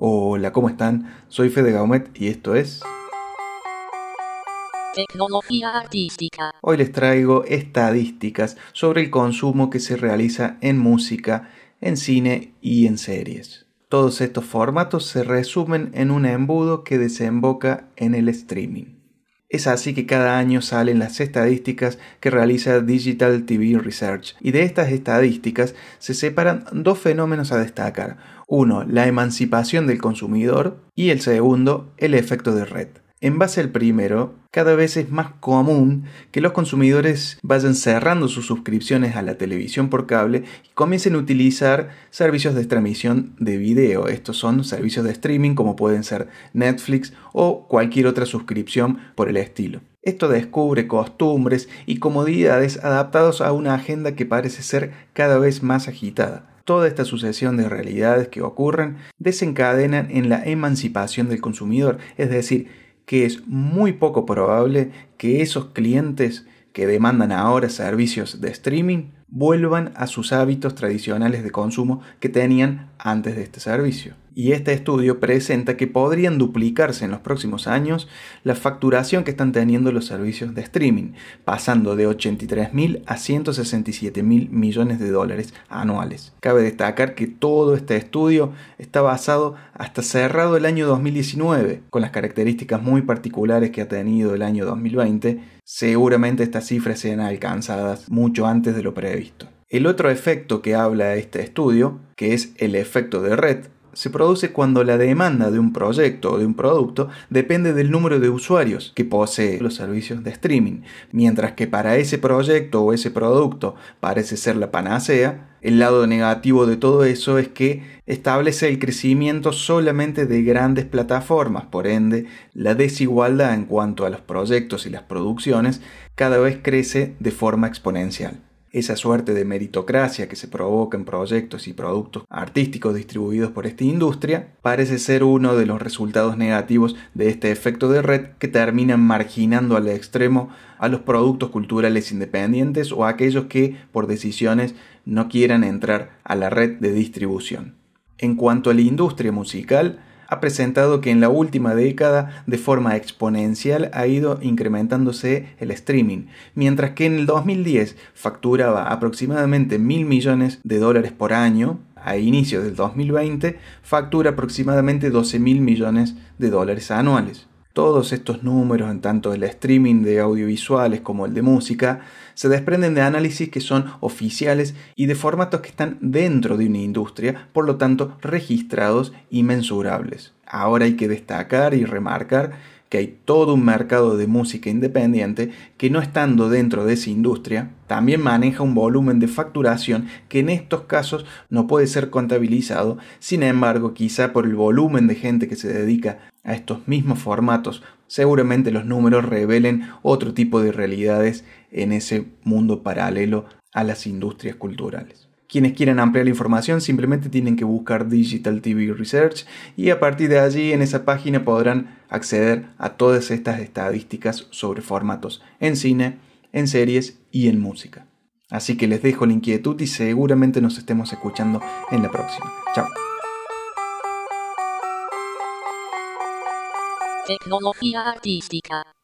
Hola, ¿cómo están? Soy Fede Gaumet y esto es... Tecnología artística. Hoy les traigo estadísticas sobre el consumo que se realiza en música, en cine y en series. Todos estos formatos se resumen en un embudo que desemboca en el streaming. Es así que cada año salen las estadísticas que realiza Digital TV Research y de estas estadísticas se separan dos fenómenos a destacar. Uno, la emancipación del consumidor y el segundo, el efecto de red. En base al primero, cada vez es más común que los consumidores vayan cerrando sus suscripciones a la televisión por cable y comiencen a utilizar servicios de transmisión de video. Estos son servicios de streaming como pueden ser Netflix o cualquier otra suscripción por el estilo. Esto descubre costumbres y comodidades adaptados a una agenda que parece ser cada vez más agitada toda esta sucesión de realidades que ocurren desencadenan en la emancipación del consumidor, es decir, que es muy poco probable que esos clientes que demandan ahora servicios de streaming vuelvan a sus hábitos tradicionales de consumo que tenían antes de este servicio. Y este estudio presenta que podrían duplicarse en los próximos años la facturación que están teniendo los servicios de streaming, pasando de 83 mil a 167 mil millones de dólares anuales. Cabe destacar que todo este estudio está basado hasta cerrado el año 2019, con las características muy particulares que ha tenido el año 2020. Seguramente estas cifras sean alcanzadas mucho antes de lo previsto. El otro efecto que habla este estudio, que es el efecto de red, se produce cuando la demanda de un proyecto o de un producto depende del número de usuarios que posee los servicios de streaming, mientras que para ese proyecto o ese producto parece ser la panacea, el lado negativo de todo eso es que establece el crecimiento solamente de grandes plataformas, por ende la desigualdad en cuanto a los proyectos y las producciones cada vez crece de forma exponencial esa suerte de meritocracia que se provoca en proyectos y productos artísticos distribuidos por esta industria, parece ser uno de los resultados negativos de este efecto de red que termina marginando al extremo a los productos culturales independientes o a aquellos que, por decisiones, no quieran entrar a la red de distribución. En cuanto a la industria musical, ha presentado que en la última década de forma exponencial ha ido incrementándose el streaming, mientras que en el 2010 facturaba aproximadamente mil millones de dólares por año, a inicios del 2020 factura aproximadamente 12 mil millones de dólares anuales. Todos estos números, en tanto el streaming de audiovisuales como el de música, se desprenden de análisis que son oficiales y de formatos que están dentro de una industria, por lo tanto registrados y mensurables. Ahora hay que destacar y remarcar que hay todo un mercado de música independiente que no estando dentro de esa industria, también maneja un volumen de facturación que en estos casos no puede ser contabilizado, sin embargo quizá por el volumen de gente que se dedica a estos mismos formatos, seguramente los números revelen otro tipo de realidades en ese mundo paralelo a las industrias culturales. Quienes quieran ampliar la información simplemente tienen que buscar Digital TV Research y a partir de allí en esa página podrán acceder a todas estas estadísticas sobre formatos en cine, en series y en música. Así que les dejo la inquietud y seguramente nos estemos escuchando en la próxima. Chao. Tecnología artística.